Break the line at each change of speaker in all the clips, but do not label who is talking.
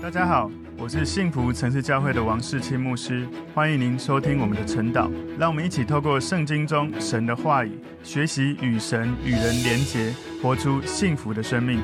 大家好，我是幸福城市教会的王世清牧师，欢迎您收听我们的晨祷。让我们一起透过圣经中神的话语，学习与神与人连结，活出幸福的生命。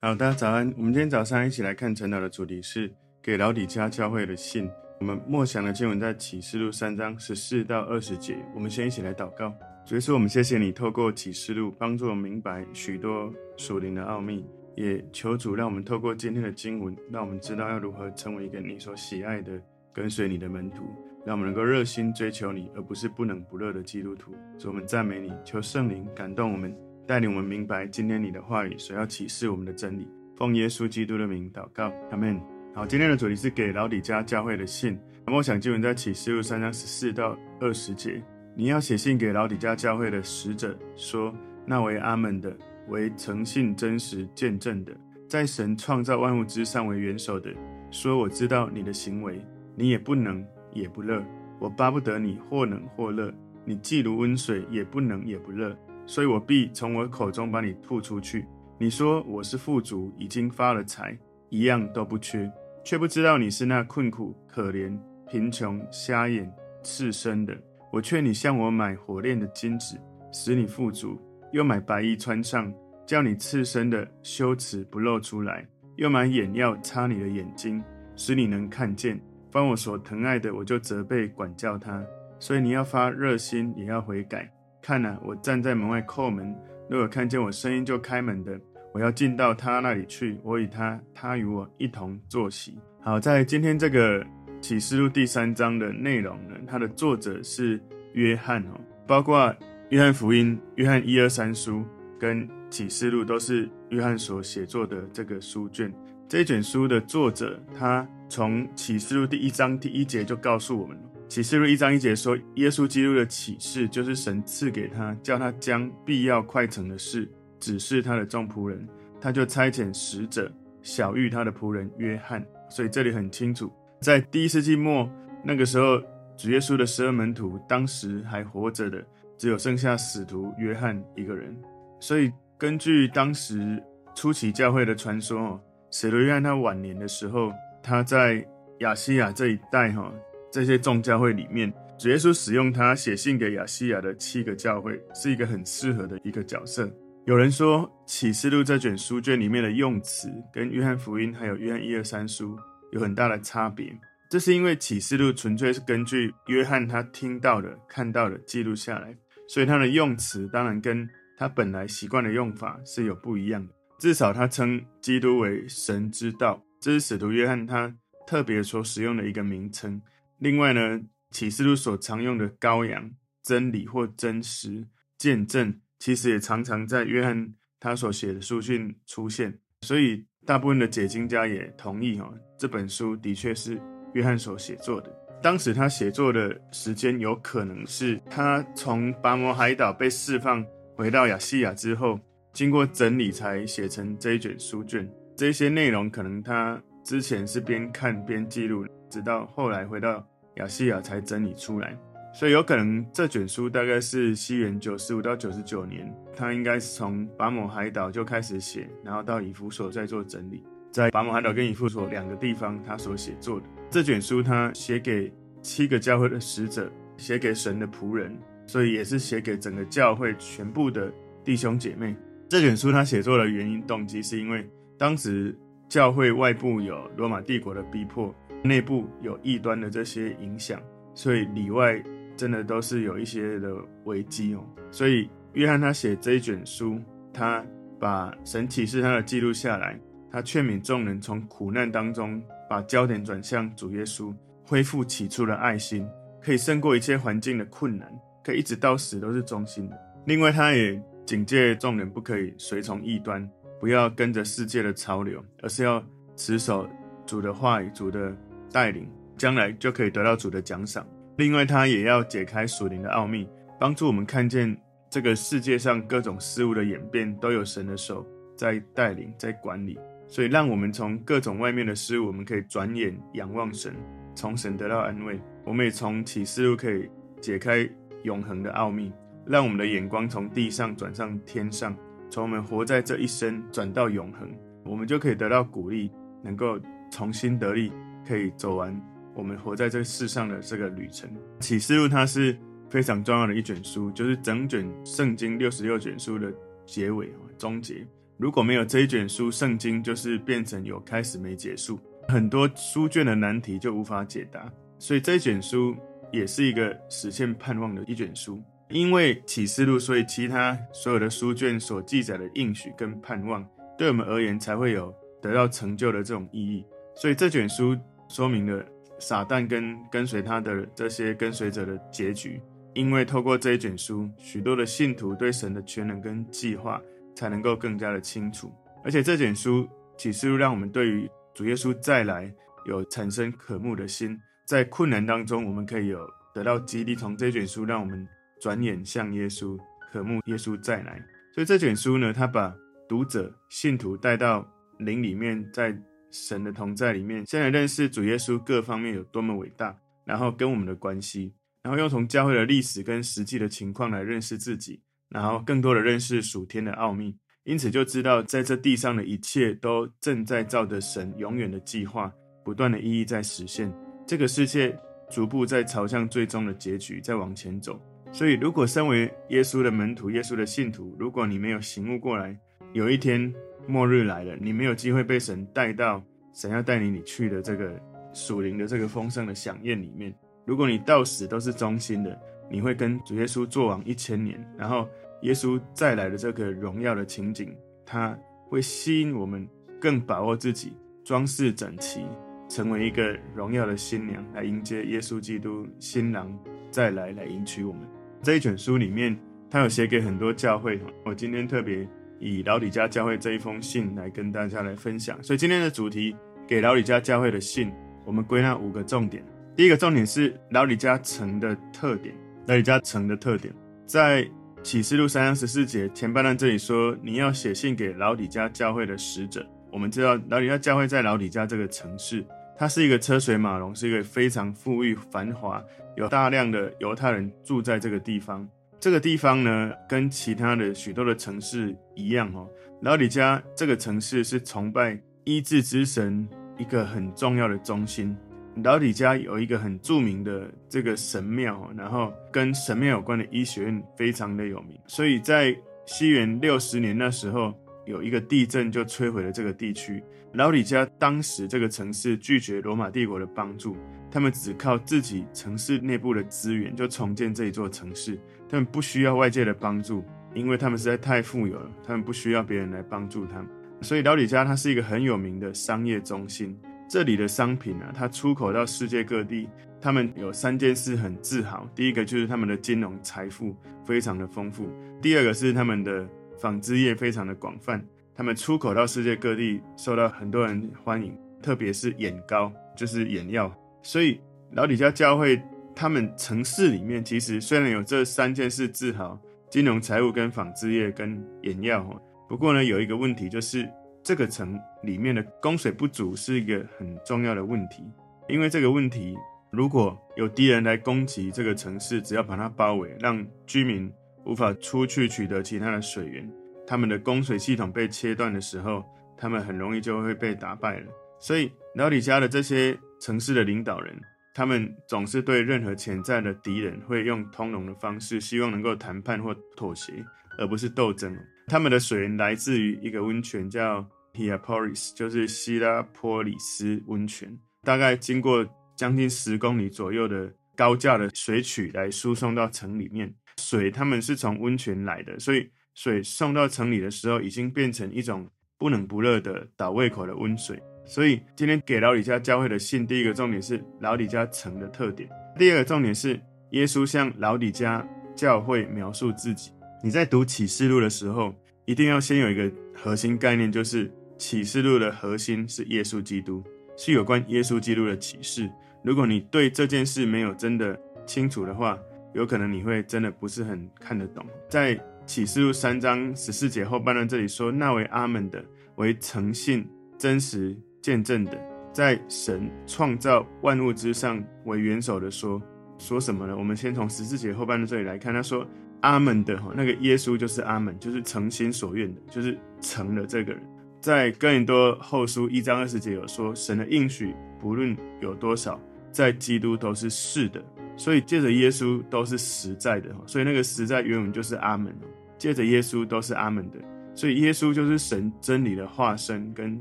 好，大家早安。我们今天早上一起来看晨祷的主题是给老底嘉教会的信。我们默想的经文在启示录三章十四到二十节。我们先一起来祷告。主耶稣，我们谢谢你透过启示录帮助我明白许多属灵的奥秘。也求主让我们透过今天的经文，让我们知道要如何成为一个你所喜爱的跟随你的门徒，让我们能够热心追求你，而不是不冷不热的基督徒。主，我们赞美你，求圣灵感动我们，带领我们明白今天你的话语所要启示我们的真理。奉耶稣基督的名祷告，阿门。好，今天的主题是给老底嘉教会的信。那么，我想经文在启示录三章十四到二十节。你要写信给老底嘉教会的使者说，那为阿门的。为诚信真实见证的，在神创造万物之上为元首的，说：我知道你的行为，你也不冷也不热。我巴不得你或冷或热，你既如温水，也不冷也不热，所以我必从我口中把你吐出去。你说我是富足，已经发了财，一样都不缺，却不知道你是那困苦、可怜、贫穷、瞎眼、赤身的。我劝你向我买火炼的金子，使你富足。又买白衣穿上，叫你赤身的羞耻不露出来；又买眼药擦你的眼睛，使你能看见。凡我所疼爱的，我就责备管教他。所以你要发热心，也要悔改。看哪，我站在门外叩门，若有看见我声音就开门的，我要进到他那里去，我与他，他与我一同坐席。好，在今天这个启示录第三章的内容呢，它的作者是约翰哦，包括。约翰福音、约翰一二三书跟启示录都是约翰所写作的这个书卷。这一卷书的作者，他从启示录第一章第一节就告诉我们：启示录一章一节说，耶稣基督的启示就是神赐给他，叫他将必要快成的事指示他的众仆人。他就差遣使者晓諭他的仆人约翰。所以这里很清楚，在第一世纪末那个时候，主耶稣的十二门徒当时还活着的。只有剩下使徒约翰一个人，所以根据当时初期教会的传说，哦，使徒约翰他晚年的时候，他在亚西亚这一带，哈，这些众教会里面，主耶稣使用他写信给亚西亚的七个教会，是一个很适合的一个角色。有人说，启示录这卷书卷里面的用词跟约翰福音还有约翰一二三书有很大的差别。这是因为启示录纯粹是根据约翰他听到的、看到的记录下来。所以他的用词当然跟他本来习惯的用法是有不一样的。至少他称基督为神之道，这是使徒约翰他特别所使用的一个名称。另外呢，启示录所常用的羔羊、真理或真实、见证，其实也常常在约翰他所写的书信出现。所以大部分的解经家也同意哈，这本书的确是约翰所写作的。当时他写作的时间有可能是他从拔摩海岛被释放回到亚细亚之后，经过整理才写成这一卷书卷。这些内容可能他之前是边看边记录，直到后来回到亚细亚才整理出来。所以有可能这卷书大概是西元九十五到九十九年，他应该是从拔摩海岛就开始写，然后到以弗所再做整理。在拔摩海岛跟以弗所两个地方，他所写作的这卷书，他写给七个教会的使者，写给神的仆人，所以也是写给整个教会全部的弟兄姐妹。这卷书他写作的原因动机，是因为当时教会外部有罗马帝国的逼迫，内部有异端的这些影响，所以里外真的都是有一些的危机哦。所以约翰他写这一卷书，他把神启示他的记录下来。他劝勉众人从苦难当中把焦点转向主耶稣，恢复起初的爱心，可以胜过一切环境的困难，可以一直到死都是忠心的。另外，他也警戒众人不可以随从异端，不要跟着世界的潮流，而是要持守主的话语、主的带领，将来就可以得到主的奖赏。另外，他也要解开属灵的奥秘，帮助我们看见这个世界上各种事物的演变都有神的手在带领、在管理。所以，让我们从各种外面的事物，我们可以转眼仰望神，从神得到安慰。我们也从启示录可以解开永恒的奥秘，让我们的眼光从地上转上天上，从我们活在这一生转到永恒，我们就可以得到鼓励，能够重新得力，可以走完我们活在这世上的这个旅程。启示录它是非常重要的一卷书，就是整卷圣经六十六卷书的结尾终结。如果没有这一卷书，圣经就是变成有开始没结束，很多书卷的难题就无法解答。所以这一卷书也是一个实现盼望的一卷书。因为启示录，所以其他所有的书卷所记载的应许跟盼望，对我们而言才会有得到成就的这种意义。所以这卷书说明了撒旦跟跟随他的这些跟随者的结局。因为透过这一卷书，许多的信徒对神的全能跟计划。才能够更加的清楚，而且这卷书启示录让我们对于主耶稣再来有产生渴慕的心，在困难当中我们可以有得到激励。从这卷书让我们转眼向耶稣，渴慕耶稣再来。所以这卷书呢，它把读者信徒带到灵里面，在神的同在里面，先来认识主耶稣各方面有多么伟大，然后跟我们的关系，然后又从教会的历史跟实际的情况来认识自己。然后更多的认识属天的奥秘，因此就知道在这地上的一切都正在照着神永远的计划，不断的意义在实现。这个世界逐步在朝向最终的结局在往前走。所以，如果身为耶稣的门徒、耶稣的信徒，如果你没有醒悟过来，有一天末日来了，你没有机会被神带到神要带领你去的这个属灵的这个丰盛的饗宴里面。如果你到死都是忠心的。你会跟主耶稣作王一千年，然后耶稣再来的这个荣耀的情景，它会吸引我们更把握自己，装饰整齐，成为一个荣耀的新娘，来迎接耶稣基督新郎再来来迎娶我们。这一卷书里面，他有写给很多教会，我今天特别以老李家教会这一封信来跟大家来分享。所以今天的主题给老李家教会的信，我们归纳五个重点。第一个重点是老李家城的特点。老底嘉城的特点，在启示录三章十四节前半段这里说，你要写信给老底嘉教会的使者。我们知道老底嘉教会在老底嘉这个城市，它是一个车水马龙，是一个非常富裕繁华，有大量的犹太人住在这个地方。这个地方呢，跟其他的许多的城市一样哦，老底嘉这个城市是崇拜医治之神一个很重要的中心。老底嘉有一个很著名的这个神庙，然后跟神庙有关的医学院非常的有名，所以在西元六十年那时候有一个地震就摧毁了这个地区。老底嘉当时这个城市拒绝罗马帝国的帮助，他们只靠自己城市内部的资源就重建这一座城市，他们不需要外界的帮助，因为他们实在太富有了，他们不需要别人来帮助他们，所以老底嘉它是一个很有名的商业中心。这里的商品啊，它出口到世界各地。他们有三件事很自豪：第一个就是他们的金融财富非常的丰富；第二个是他们的纺织业非常的广泛，他们出口到世界各地，受到很多人欢迎。特别是眼膏，就是眼药。所以老底嘉教会，他们城市里面其实虽然有这三件事自豪：金融财务、跟纺织业、跟眼药。不过呢，有一个问题就是。这个城里面的供水不足是一个很重要的问题，因为这个问题，如果有敌人来攻击这个城市，只要把它包围，让居民无法出去取得其他的水源，他们的供水系统被切断的时候，他们很容易就会被打败了。所以老底嘉的这些城市的领导人，他们总是对任何潜在的敌人会用通融的方式，希望能够谈判或妥协，而不是斗争。他们的水源来自于一个温泉，叫 Hierapolis 就是希拉波里斯温泉，大概经过将近十公里左右的高架的水渠来输送到城里面。水他们是从温泉来的，所以水送到城里的时候，已经变成一种不冷不热的倒胃口的温水。所以今天给老李家教会的信，第一个重点是老李家城的特点，第二个重点是耶稣向老李家教会描述自己。你在读启示录的时候，一定要先有一个核心概念，就是。启示录的核心是耶稣基督，是有关耶稣基督的启示。如果你对这件事没有真的清楚的话，有可能你会真的不是很看得懂。在启示录三章十四节后半段这里说：“那为阿门的，为诚信真实见证的，在神创造万物之上为元首的说，说什么呢？”我们先从十四节后半段这里来看，他说：“阿门的哈，那个耶稣就是阿门，就是诚心所愿的，就是成了这个人。”在哥林多后书一章二十节有说，神的应许不论有多少，在基督都是是的，所以借着耶稣都是实在的。所以那个实在原文就是阿门。借着耶稣都是阿门的，所以耶稣就是神真理的化身跟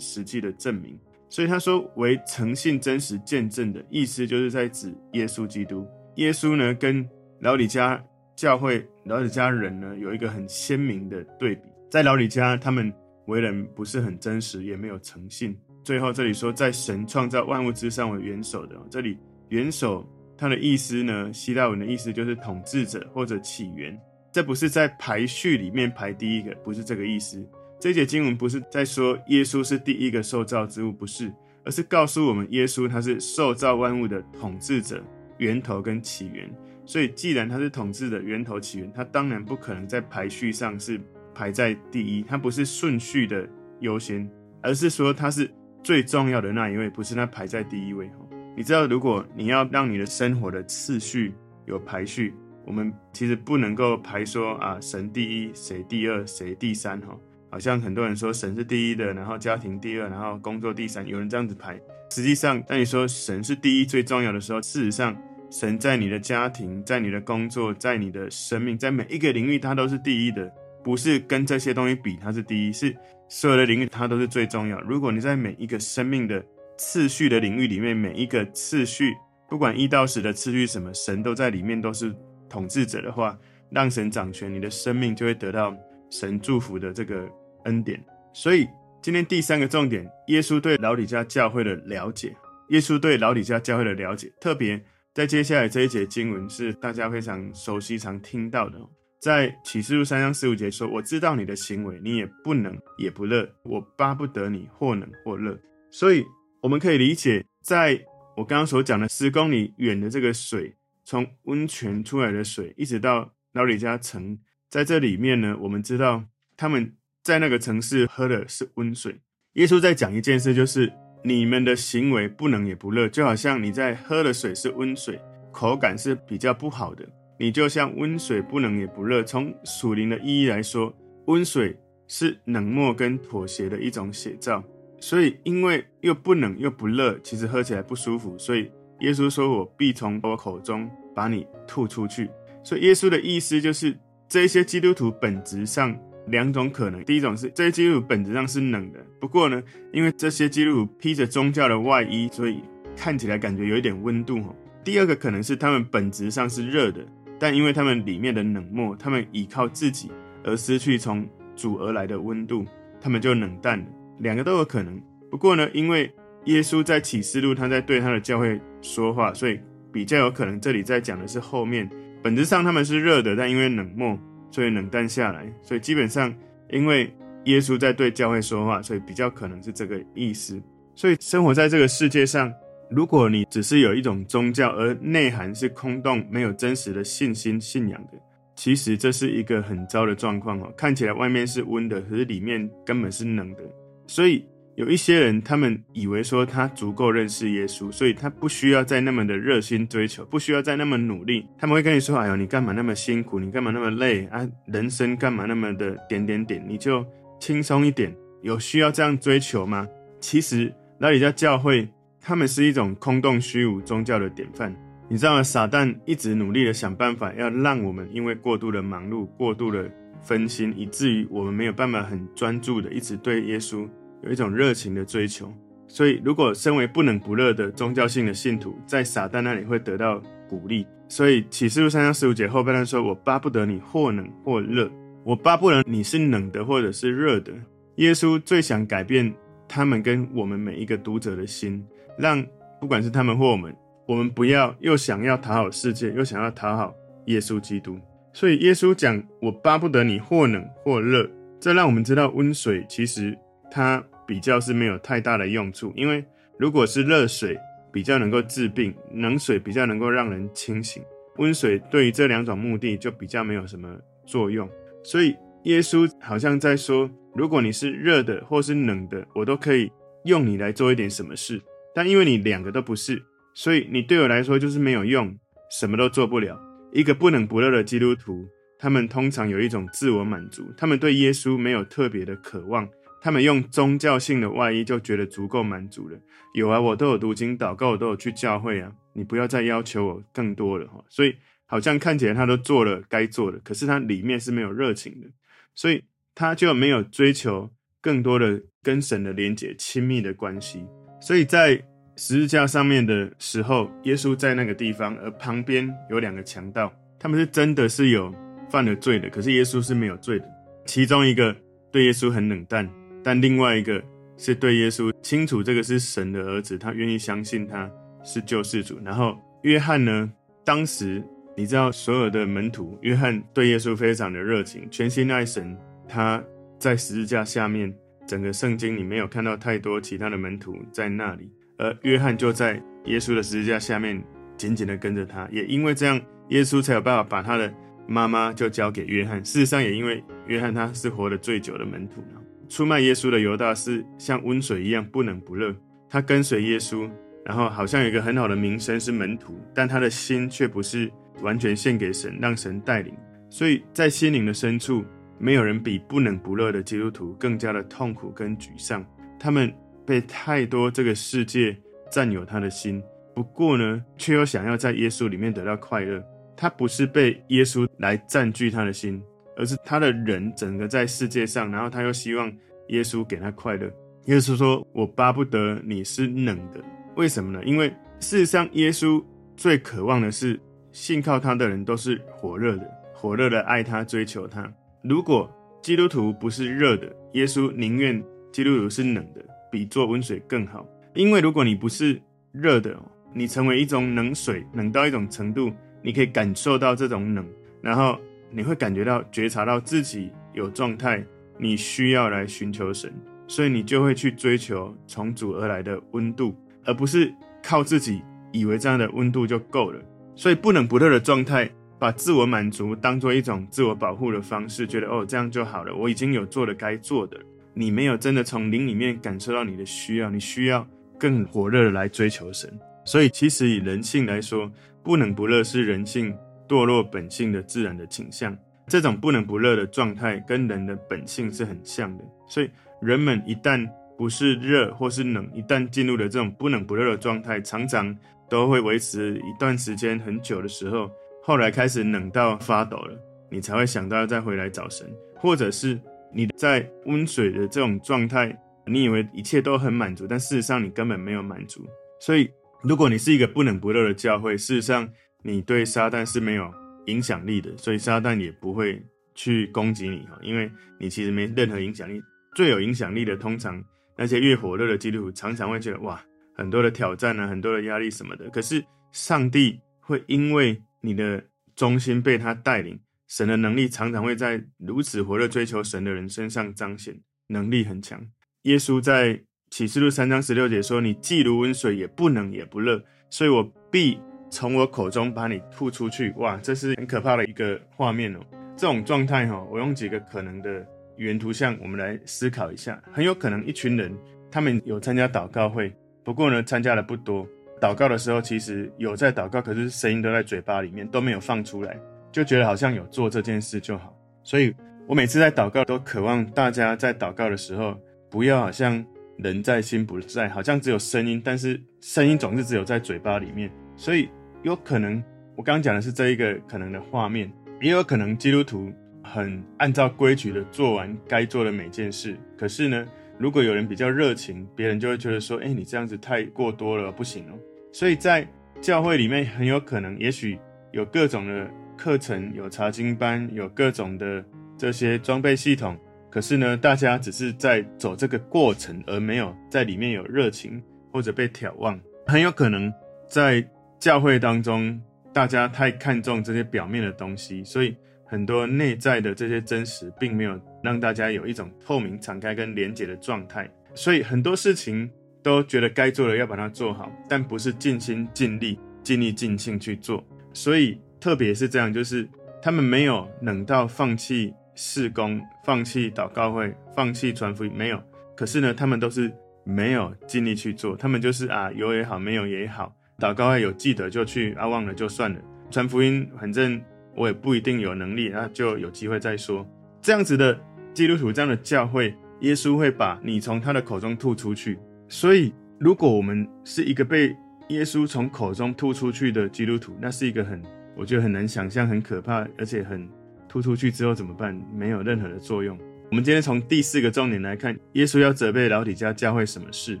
实际的证明。所以他说为诚信真实见证的意思，就是在指耶稣基督。耶稣呢，跟老李家教会、老李家人呢，有一个很鲜明的对比。在老李家，他们为人不是很真实，也没有诚信。最后这里说，在神创造万物之上为元首的，这里元首它的意思呢，希腊文的意思就是统治者或者起源。这不是在排序里面排第一个，不是这个意思。这节经文不是在说耶稣是第一个受造之物，不是，而是告诉我们耶稣他是受造万物的统治者。源头跟起源，所以既然他是统治的源头起源，他当然不可能在排序上是排在第一，它不是顺序的优先，而是说它是最重要的那一位，不是他排在第一位。你知道，如果你要让你的生活的次序有排序，我们其实不能够排说啊，神第一，谁第二，谁第三，哈，好像很多人说神是第一的，然后家庭第二，然后工作第三，有人这样子排。实际上，当你说神是第一最重要的时候，事实上，神在你的家庭、在你的工作、在你的生命，在每一个领域，它都是第一的，不是跟这些东西比，它是第一，是所有的领域它都是最重要。如果你在每一个生命的次序的领域里面，每一个次序，不管一到十的次序什么，神都在里面都是统治者的话，让神掌权，你的生命就会得到神祝福的这个恩典。所以。今天第三个重点，耶稣对老底嘉教会的了解。耶稣对老底嘉教会的了解，特别在接下来这一节经文是大家非常熟悉、常听到的。在启示录三章十五节说：“我知道你的行为，你也不能也不乐，我巴不得你或能或乐。”所以我们可以理解，在我刚刚所讲的十公里远的这个水，从温泉出来的水，一直到老李家城，在这里面呢，我们知道他们。在那个城市喝的是温水。耶稣在讲一件事，就是你们的行为不能也不乐，就好像你在喝的水是温水，口感是比较不好的，你就像温水不冷也不热。从属灵的意义来说，温水是冷漠跟妥协的一种写照。所以，因为又不冷又不热，其实喝起来不舒服，所以耶稣说：“我必从我口中把你吐出去。”所以，耶稣的意思就是，这些基督徒本质上。两种可能，第一种是这些基督徒本质上是冷的，不过呢，因为这些基督徒披着宗教的外衣，所以看起来感觉有一点温度。第二个可能是他们本质上是热的，但因为他们里面的冷漠，他们依靠自己而失去从主而来的温度，他们就冷淡了。两个都有可能。不过呢，因为耶稣在启示录他在对他的教会说话，所以比较有可能这里在讲的是后面，本质上他们是热的，但因为冷漠。所以冷淡下来，所以基本上，因为耶稣在对教会说话，所以比较可能是这个意思。所以生活在这个世界上，如果你只是有一种宗教，而内涵是空洞、没有真实的信心、信仰的，其实这是一个很糟的状况哦。看起来外面是温的，可是里面根本是冷的。所以。有一些人，他们以为说他足够认识耶稣，所以他不需要再那么的热心追求，不需要再那么努力。他们会跟你说：“哎呦，你干嘛那么辛苦？你干嘛那么累啊？人生干嘛那么的点点点？你就轻松一点。有需要这样追求吗？”其实，老李家教会他们是一种空洞虚无宗教的典范。你知道吗？撒旦一直努力的想办法要让我们因为过度的忙碌、过度的分心，以至于我们没有办法很专注的一直对耶稣。有一种热情的追求，所以如果身为不冷不热的宗教性的信徒，在撒旦那里会得到鼓励。所以启示录三章十五节后半段说：“我巴不得你或冷或热，我巴不得你是冷的或者是热的。”耶稣最想改变他们跟我们每一个读者的心，让不管是他们或我们，我们不要又想要讨好世界，又想要讨好耶稣基督。所以耶稣讲：“我巴不得你或冷或热。”这让我们知道温水其实它。比较是没有太大的用处，因为如果是热水比较能够治病，冷水比较能够让人清醒，温水对于这两种目的就比较没有什么作用。所以耶稣好像在说，如果你是热的或是冷的，我都可以用你来做一点什么事。但因为你两个都不是，所以你对我来说就是没有用，什么都做不了。一个不冷不热的基督徒，他们通常有一种自我满足，他们对耶稣没有特别的渴望。他们用宗教性的外衣就觉得足够满足了。有啊，我都有读经祷告，我都有去教会啊，你不要再要求我更多了哈。所以好像看起来他都做了该做的，可是他里面是没有热情的，所以他就没有追求更多的跟神的连结、亲密的关系。所以在十字架上面的时候，耶稣在那个地方，而旁边有两个强盗，他们是真的是有犯了罪的，可是耶稣是没有罪的。其中一个对耶稣很冷淡。但另外一个是对耶稣清楚，这个是神的儿子，他愿意相信他是救世主。然后约翰呢，当时你知道所有的门徒，约翰对耶稣非常的热情，全心爱神。他在十字架下面，整个圣经你没有看到太多其他的门徒在那里，而约翰就在耶稣的十字架下面紧紧的跟着他。也因为这样，耶稣才有办法把他的妈妈就交给约翰。事实上，也因为约翰他是活得最久的门徒。出卖耶稣的犹大是像温水一样不冷不热，他跟随耶稣，然后好像有一个很好的名声是门徒，但他的心却不是完全献给神，让神带领。所以在心灵的深处，没有人比不冷不热的基督徒更加的痛苦跟沮丧。他们被太多这个世界占有他的心，不过呢，却又想要在耶稣里面得到快乐。他不是被耶稣来占据他的心。而是他的人整个在世界上，然后他又希望耶稣给他快乐。耶稣说：“我巴不得你是冷的，为什么呢？因为事实上，耶稣最渴望的是信靠他的人都是火热的，火热的爱他、追求他。如果基督徒不是热的，耶稣宁愿基督徒是冷的，比做温水更好。因为如果你不是热的，你成为一种冷水，冷到一种程度，你可以感受到这种冷，然后。”你会感觉到、觉察到自己有状态，你需要来寻求神，所以你就会去追求从主而来的温度，而不是靠自己以为这样的温度就够了。所以不冷不热的状态，把自我满足当做一种自我保护的方式，觉得哦，这样就好了，我已经有做了该做的。你没有真的从灵里面感受到你的需要，你需要更火热的来追求神。所以其实以人性来说，不冷不热是人性。堕落本性的自然的倾向，这种不冷不热的状态跟人的本性是很像的。所以人们一旦不是热或是冷，一旦进入了这种不冷不热的状态，常常都会维持一段时间很久的时候，后来开始冷到发抖了，你才会想到要再回来找神，或者是你在温水的这种状态，你以为一切都很满足，但事实上你根本没有满足。所以如果你是一个不冷不热的教会，事实上。你对撒旦是没有影响力的，所以撒旦也不会去攻击你哈，因为你其实没任何影响力。最有影响力的，通常那些越火热的基督徒，常常会觉得哇，很多的挑战啊，很多的压力什么的。可是上帝会因为你的忠心被他带领，神的能力常常会在如此火热追求神的人身上彰显，能力很强。耶稣在启示录三章十六节说：“你既如温水，也不冷也不热，所以我必。”从我口中把你吐出去，哇，这是很可怕的一个画面哦。这种状态哈，我用几个可能的原图像，我们来思考一下。很有可能一群人，他们有参加祷告会，不过呢，参加的不多。祷告的时候，其实有在祷告，可是声音都在嘴巴里面，都没有放出来，就觉得好像有做这件事就好。所以我每次在祷告，都渴望大家在祷告的时候，不要好像人在心不在，好像只有声音，但是声音总是只有在嘴巴里面，所以。有可能，我刚刚讲的是这一个可能的画面，也有可能基督徒很按照规矩的做完该做的每件事。可是呢，如果有人比较热情，别人就会觉得说：“哎，你这样子太过多了，不行哦。”所以在教会里面，很有可能，也许有各种的课程，有查经班，有各种的这些装备系统。可是呢，大家只是在走这个过程，而没有在里面有热情或者被眺望。很有可能在。教会当中，大家太看重这些表面的东西，所以很多内在的这些真实，并没有让大家有一种透明、敞开跟连结的状态。所以很多事情都觉得该做的要把它做好，但不是尽心尽力、尽力尽兴去做。所以特别是这样，就是他们没有冷到放弃事工、放弃祷告会、放弃传福音，没有。可是呢，他们都是没有尽力去做，他们就是啊，有也好，没有也好。祷告会有记得就去，啊忘了就算了。传福音反正我也不一定有能力，那就有机会再说。这样子的基督徒，这样的教会，耶稣会把你从他的口中吐出去。所以，如果我们是一个被耶稣从口中吐出去的基督徒，那是一个很，我觉得很难想象，很可怕，而且很吐出去之后怎么办？没有任何的作用。我们今天从第四个重点来看，耶稣要责备老底嘉教会什么事？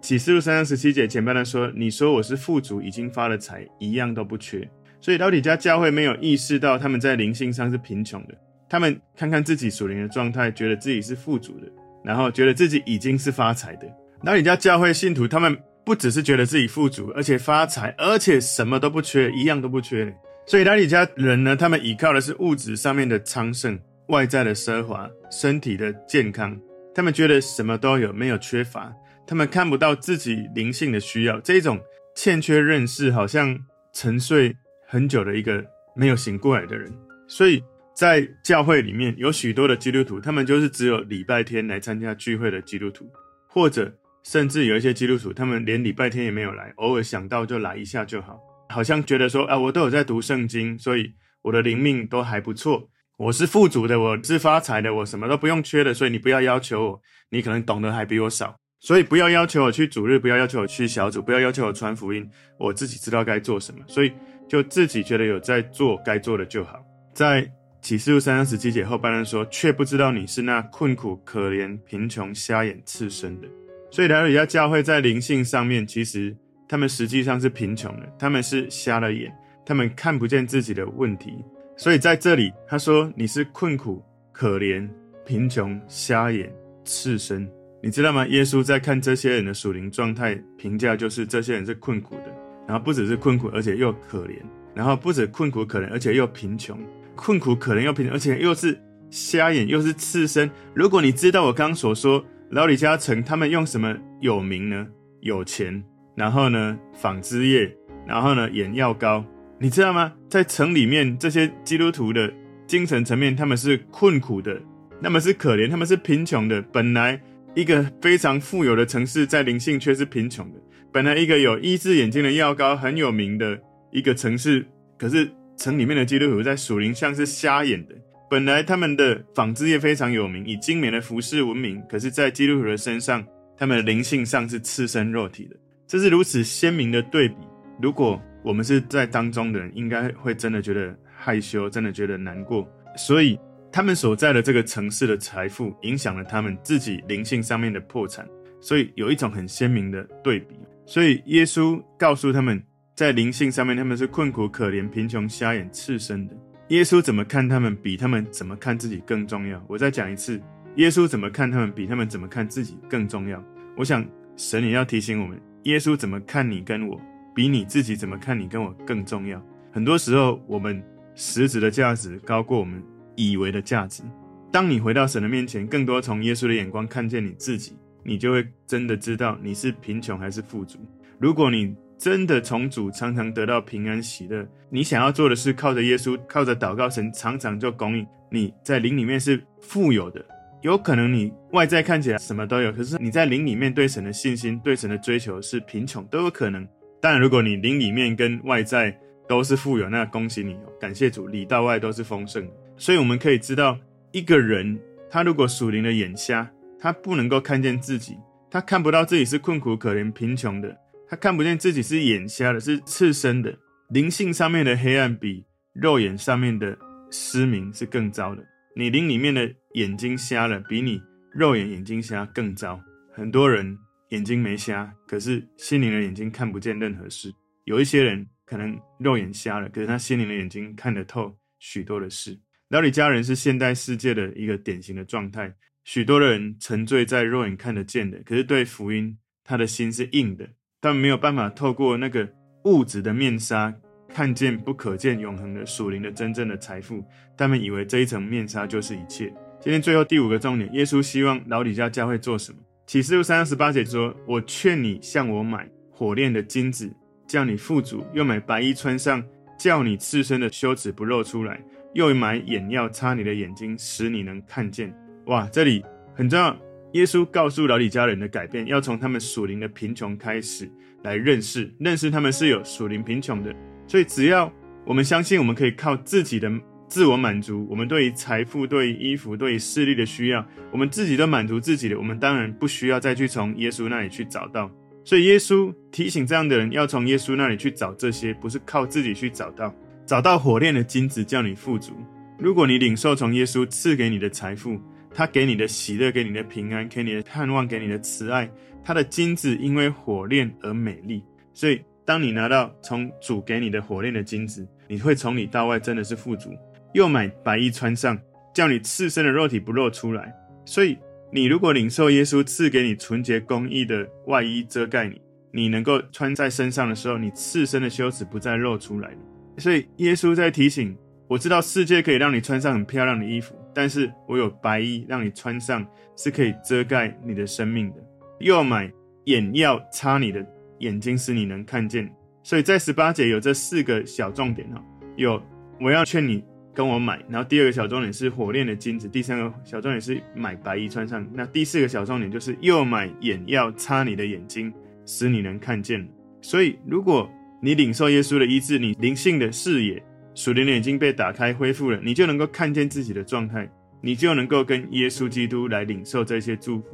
启示录三章十七节前半段说：“你说我是富足，已经发了财，一样都不缺。”所以老底嘉教会没有意识到他们在灵性上是贫穷的。他们看看自己属灵的状态，觉得自己是富足的，然后觉得自己已经是发财的。老底嘉教会信徒，他们不只是觉得自己富足，而且发财，而且什么都不缺，一样都不缺。所以老底嘉人呢，他们依靠的是物质上面的昌盛。外在的奢华，身体的健康，他们觉得什么都有，没有缺乏。他们看不到自己灵性的需要，这一种欠缺认识，好像沉睡很久的一个没有醒过来的人。所以在教会里面有许多的基督徒，他们就是只有礼拜天来参加聚会的基督徒，或者甚至有一些基督徒，他们连礼拜天也没有来，偶尔想到就来一下就好，好像觉得说啊，我都有在读圣经，所以我的灵命都还不错。我是富足的，我是发财的，我什么都不用缺的，所以你不要要求我，你可能懂得还比我少，所以不要要求我去主日，不要要求我去小组，不要要求我传福音，我自己知道该做什么，所以就自己觉得有在做该做的就好。在启示录三章十七节后半段说，却不知道你是那困苦、可怜、贫穷、瞎眼、赤身的。所以来到底嘉教会在灵性上面，其实他们实际上是贫穷的，他们是瞎了眼，他们看不见自己的问题。所以在这里，他说你是困苦、可怜、贫穷、瞎眼、赤身，你知道吗？耶稣在看这些人的属灵状态，评价就是这些人是困苦的，然后不只是困苦，而且又可怜，然后不止困苦可怜，而且又贫穷，困苦可怜又贫穷，而且又是瞎眼，又是赤身。如果你知道我刚刚所说，老李嘉城他们用什么有名呢？有钱，然后呢，纺织业，然后呢，眼药膏。你知道吗？在城里面，这些基督徒的精神层面，他们是困苦的，他们是可怜，他们是贫穷的。本来一个非常富有的城市，在灵性却是贫穷的。本来一个有医治眼睛的药膏很有名的一个城市，可是城里面的基督徒在属灵上是瞎眼的。本来他们的纺织业非常有名，以精美的服饰闻名，可是，在基督徒的身上，他们的灵性上是赤身肉体的。这是如此鲜明的对比。如果我们是在当中的人，应该会真的觉得害羞，真的觉得难过。所以他们所在的这个城市的财富，影响了他们自己灵性上面的破产。所以有一种很鲜明的对比。所以耶稣告诉他们，在灵性上面他们是困苦、可怜、贫穷、瞎眼、赤身的。耶稣怎么看他们，比他们怎么看自己更重要。我再讲一次，耶稣怎么看他们，比他们怎么看自己更重要。我想神也要提醒我们，耶稣怎么看你跟我。比你自己怎么看你跟我更重要。很多时候，我们实质的价值高过我们以为的价值。当你回到神的面前，更多从耶稣的眼光看见你自己，你就会真的知道你是贫穷还是富足。如果你真的从主常常得到平安喜乐，你想要做的是靠着耶稣，靠着祷告，神常常就供应。你在灵里面是富有的，有可能你外在看起来什么都有，可是你在灵里面对神的信心、对神的追求是贫穷，都有可能。当然，如果你灵里面跟外在都是富有，那恭喜你哦！感谢主，里到外都是丰盛。所以我们可以知道，一个人他如果属灵的眼瞎，他不能够看见自己，他看不到自己是困苦、可怜、贫穷的，他看不见自己是眼瞎的，是赤身的。灵性上面的黑暗比肉眼上面的失明是更糟的。你灵里面的眼睛瞎了，比你肉眼眼睛瞎更糟。很多人。眼睛没瞎，可是心灵的眼睛看不见任何事。有一些人可能肉眼瞎了，可是他心灵的眼睛看得透许多的事。老李家人是现代世界的一个典型的状态。许多的人沉醉在肉眼看得见的，可是对福音，他的心是硬的。他们没有办法透过那个物质的面纱，看见不可见永恒的属灵的真正的财富。他们以为这一层面纱就是一切。今天最后第五个重点，耶稣希望老底嘉教会做什么？启示录三十八节说：“我劝你向我买火炼的金子，叫你富足；又买白衣穿上，叫你赤身的羞耻不露出来；又买眼药擦你的眼睛，使你能看见。”哇，这里很重要。耶稣告诉老李家人的改变，要从他们属灵的贫穷开始来认识，认识他们是有属灵贫穷的。所以，只要我们相信，我们可以靠自己的自我满足，我们对于财富、对于衣服、对于势力的需要，我们自己都满足自己的，我们当然不需要再去从耶稣那里去找到。所以耶稣提醒这样的人，要从耶稣那里去找这些，不是靠自己去找到。找到火炼的金子，叫你富足。如果你领受从耶稣赐给你的财富，他给你的喜乐，给你的平安，给你的盼望，给你的慈爱，他的金子因为火炼而美丽。所以，当你拿到从主给你的火炼的金子，你会从里到外真的是富足。又买白衣穿上，叫你赤身的肉体不露出来。所以，你如果领受耶稣赐给你纯洁公义的外衣遮盖你，你能够穿在身上的时候，你赤身的羞耻不再露出来。所以，耶稣在提醒，我知道世界可以让你穿上很漂亮的衣服，但是我有白衣让你穿上，是可以遮盖你的生命的。又要买眼药擦你的眼睛，使你能看见。所以在十八节有这四个小重点哈，有我要劝你。跟我买，然后第二个小重点是火炼的金子，第三个小重点是买白衣穿上，那第四个小重点就是又买眼药擦你的眼睛，使你能看见。所以，如果你领受耶稣的医治，你灵性的视野、属灵的眼睛被打开、恢复了，你就能够看见自己的状态，你就能够跟耶稣基督来领受这些祝福。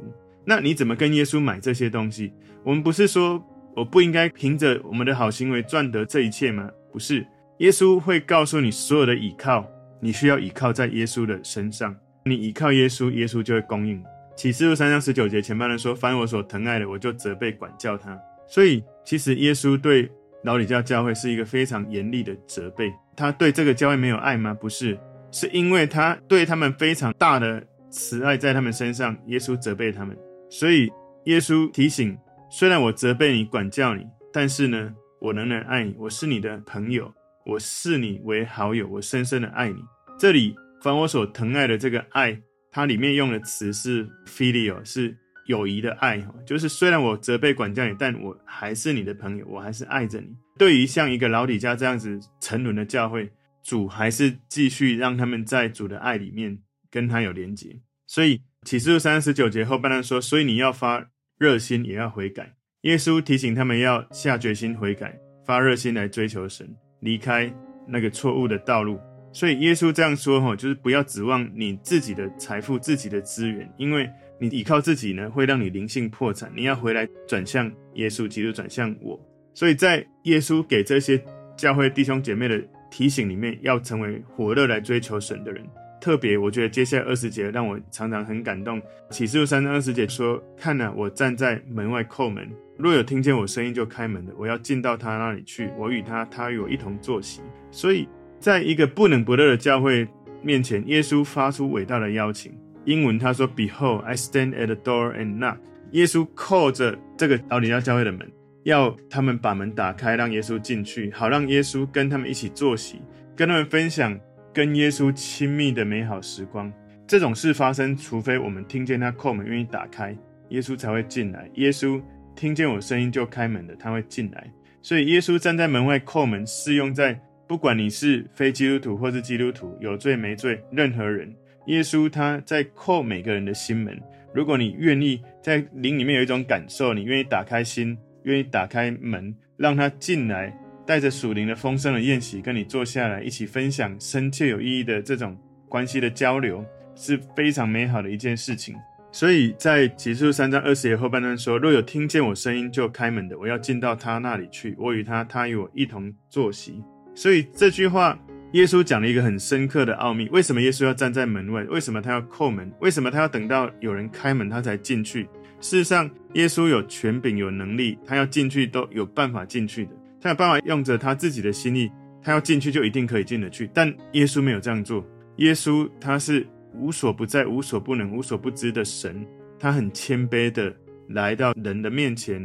那你怎么跟耶稣买这些东西？我们不是说我不应该凭着我们的好行为赚得这一切吗？不是。耶稣会告诉你所有的倚靠，你需要倚靠在耶稣的身上。你倚靠耶稣，耶稣就会供应。启示录三章十九节前半段说：“凡我所疼爱的，我就责备管教他。”所以，其实耶稣对老底嘉教会是一个非常严厉的责备。他对这个教会没有爱吗？不是，是因为他对他们非常大的慈爱在他们身上，耶稣责备他们。所以，耶稣提醒：虽然我责备你、管教你，但是呢，我仍然爱你，我是你的朋友。我视你为好友，我深深的爱你。这里凡我所疼爱的这个爱，它里面用的词是 “filio”，是友谊的爱。哈就是虽然我责备管教你，但我还是你的朋友，我还是爱着你。对于像一个老底家这样子沉沦的教会，主还是继续让他们在主的爱里面跟他有连结。所以启示录三十九节后半段说：“所以你要发热心，也要悔改。”耶稣提醒他们要下决心悔改，发热心来追求神。离开那个错误的道路，所以耶稣这样说哈，就是不要指望你自己的财富、自己的资源，因为你依靠自己呢，会让你灵性破产。你要回来转向耶稣基督，转向我。所以在耶稣给这些教会弟兄姐妹的提醒里面，要成为火热来追求神的人。特别，我觉得接下来二十节让我常常很感动。启示录三章二十节说：“看哪，我站在门外叩门。”若有听见我声音就开门的，我要进到他那里去，我与他，他与我一同坐席。所以，在一个不冷不热的教会面前，耶稣发出伟大的邀请。英文他说：“Behold, I stand at the door and knock。”耶稣扣着这个老底嘉教会的门，要他们把门打开，让耶稣进去，好让耶稣跟他们一起坐席，跟他们分享跟耶稣亲密的美好时光。这种事发生，除非我们听见他叩门，愿意打开，耶稣才会进来。耶稣。听见我声音就开门的，他会进来。所以耶稣站在门外叩门，适用在不管你是非基督徒或是基督徒，有罪没罪，任何人。耶稣他在叩每个人的心门。如果你愿意在灵里面有一种感受，你愿意打开心，愿意打开门，让他进来，带着属灵的丰盛的宴席，跟你坐下来一起分享深切有意义的这种关系的交流，是非常美好的一件事情。所以在启示三章二十节后半段说：“若有听见我声音就开门的，我要进到他那里去，我与他，他与我一同坐席。”所以这句话，耶稣讲了一个很深刻的奥秘：为什么耶稣要站在门外？为什么他要叩门？为什么他要等到有人开门他才进去？事实上，耶稣有权柄、有能力，他要进去都有办法进去的。他有办法用着他自己的心意，他要进去就一定可以进得去。但耶稣没有这样做。耶稣他是。无所不在、无所不能、无所不知的神，他很谦卑的来到人的面前，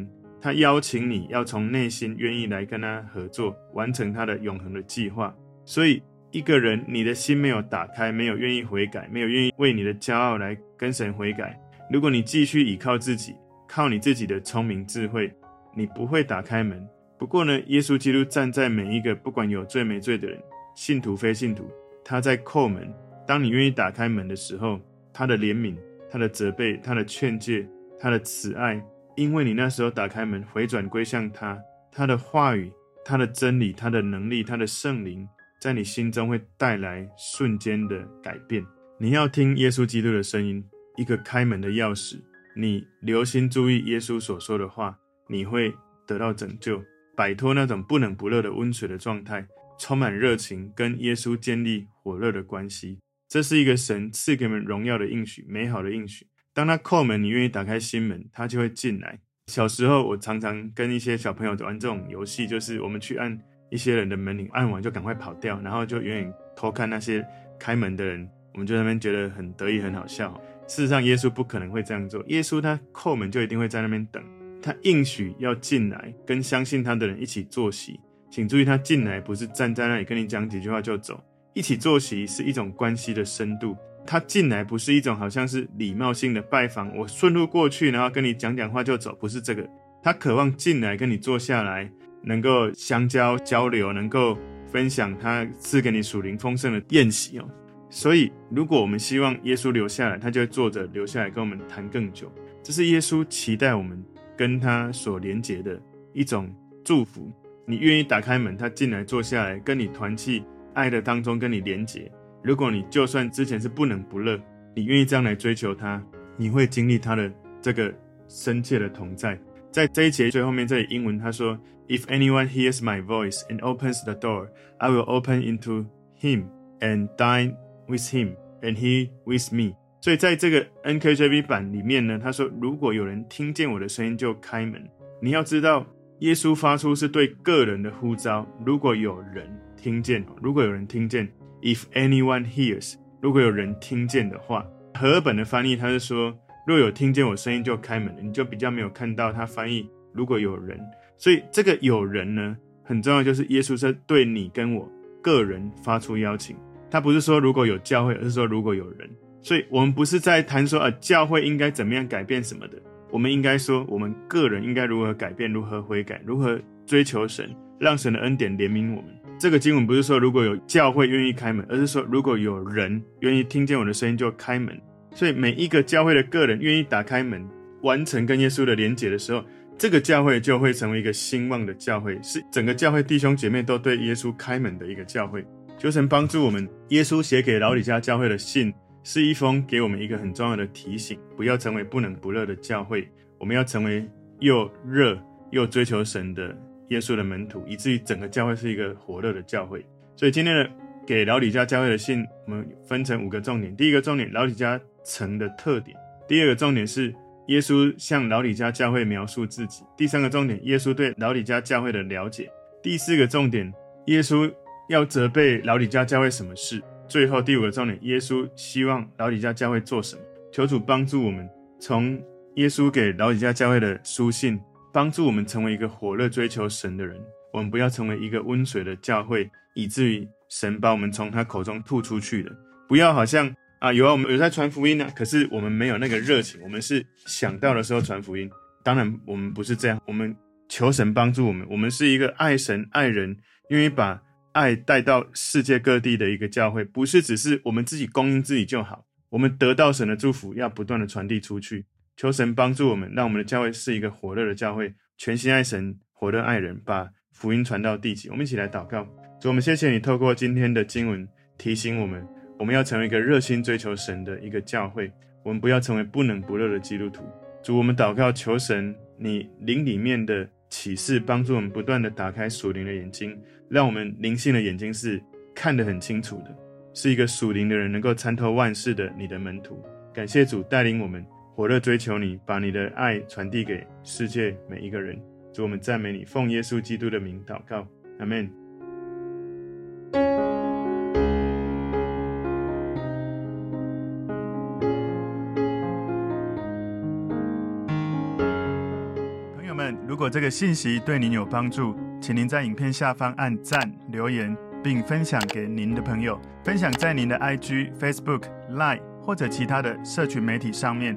他邀请你要从内心愿意来跟他合作，完成他的永恒的计划。所以，一个人你的心没有打开，没有愿意悔改，没有愿意为你的骄傲来跟神悔改，如果你继续依靠自己，靠你自己的聪明智慧，你不会打开门。不过呢，耶稣基督站在每一个不管有罪没罪的人，信徒非信徒，他在叩门。当你愿意打开门的时候，他的怜悯、他的责备、他的劝诫、他的慈爱，因为你那时候打开门，回转归向他，他的话语、他的真理、他的能力、他的圣灵，在你心中会带来瞬间的改变。你要听耶稣基督的声音，一个开门的钥匙。你留心注意耶稣所说的话，你会得到拯救，摆脱那种不冷不热的温水的状态，充满热情，跟耶稣建立火热的关系。这是一个神赐给我们荣耀的应许，美好的应许。当他叩门，你愿意打开心门，他就会进来。小时候，我常常跟一些小朋友玩这种游戏，就是我们去按一些人的门铃，按完就赶快跑掉，然后就远远偷看那些开门的人，我们就在那边觉得很得意、很好笑。事实上，耶稣不可能会这样做。耶稣他叩门就一定会在那边等，他应许要进来，跟相信他的人一起坐席。请注意，他进来不是站在那里跟你讲几句话就走，一起坐席是一种关系的深度。他进来不是一种好像是礼貌性的拜访，我顺路过去，然后跟你讲讲话就走，不是这个。他渴望进来跟你坐下来，能够相交交流，能够分享他赐给你属灵丰盛的宴席哦。所以，如果我们希望耶稣留下来，他就会坐着留下来跟我们谈更久。这是耶稣期待我们跟他所连结的一种祝福。你愿意打开门，他进来坐下来，跟你团契爱的当中跟你连结。如果你就算之前是不冷不热，你愿意这样来追求他，你会经历他的这个深切的同在。在这一节最后面这里英文他说：“If anyone hears my voice and opens the door, I will open into him and dine。” With him and he with me。所以在这个 NKJV 版里面呢，他说：“如果有人听见我的声音就开门。”你要知道，耶稣发出是对个人的呼召。如果有人听见，如果有人听见，If anyone hears，如果有人听见的话，和合本的翻译他是说：“若有听见我声音就开门。”你就比较没有看到他翻译“如果有人”。所以这个有人呢，很重要，就是耶稣是对你跟我个人发出邀请。他不是说如果有教会，而是说如果有人。所以，我们不是在谈说，呃，教会应该怎么样改变什么的。我们应该说，我们个人应该如何改变，如何悔改，如何追求神，让神的恩典怜悯我们。这个经文不是说如果有教会愿意开门，而是说如果有人愿意听见我的声音就开门。所以，每一个教会的个人愿意打开门，完成跟耶稣的连结的时候，这个教会就会成为一个兴旺的教会，是整个教会弟兄姐妹都对耶稣开门的一个教会。求神帮助我们。耶稣写给老李家教会的信，是一封给我们一个很重要的提醒：不要成为不冷不热的教会。我们要成为又热又追求神的耶稣的门徒，以至于整个教会是一个火热的教会。所以今天的给老李家教会的信，我们分成五个重点。第一个重点，老李家城的特点；第二个重点是耶稣向老李家教会描述自己；第三个重点，耶稣对老李家教会的了解；第四个重点，耶稣。要责备老李家教会什么事？最后第五个重点，耶稣希望老李家教会做什么？求主帮助我们，从耶稣给老李家教会的书信，帮助我们成为一个火热追求神的人。我们不要成为一个温水的教会，以至于神把我们从他口中吐出去的。不要好像啊，有啊，我们有在传福音啊，可是我们没有那个热情。我们是想到的时候传福音，当然我们不是这样。我们求神帮助我们，我们是一个爱神爱人，愿意把。爱带到世界各地的一个教会，不是只是我们自己供应自己就好。我们得到神的祝福，要不断的传递出去。求神帮助我们，让我们的教会是一个火热的教会，全心爱神，火热爱人，把福音传到地极。我们一起来祷告，主，我们谢谢你透过今天的经文提醒我们，我们要成为一个热心追求神的一个教会，我们不要成为不冷不热的基督徒。主，我们祷告，求神你灵里面的启示，帮助我们不断的打开属灵的眼睛。让我们灵性的眼睛是看得很清楚的，是一个属灵的人，能够参透万事的你的门徒。感谢主带领我们火热追求你，把你的爱传递给世界每一个人。主，我们赞美你，奉耶稣基督的名祷告，阿门。朋友们，如果这个信息对您有帮助，请您在影片下方按赞、留言，并分享给您的朋友，分享在您的 IG、Facebook、Line 或者其他的社群媒体上面，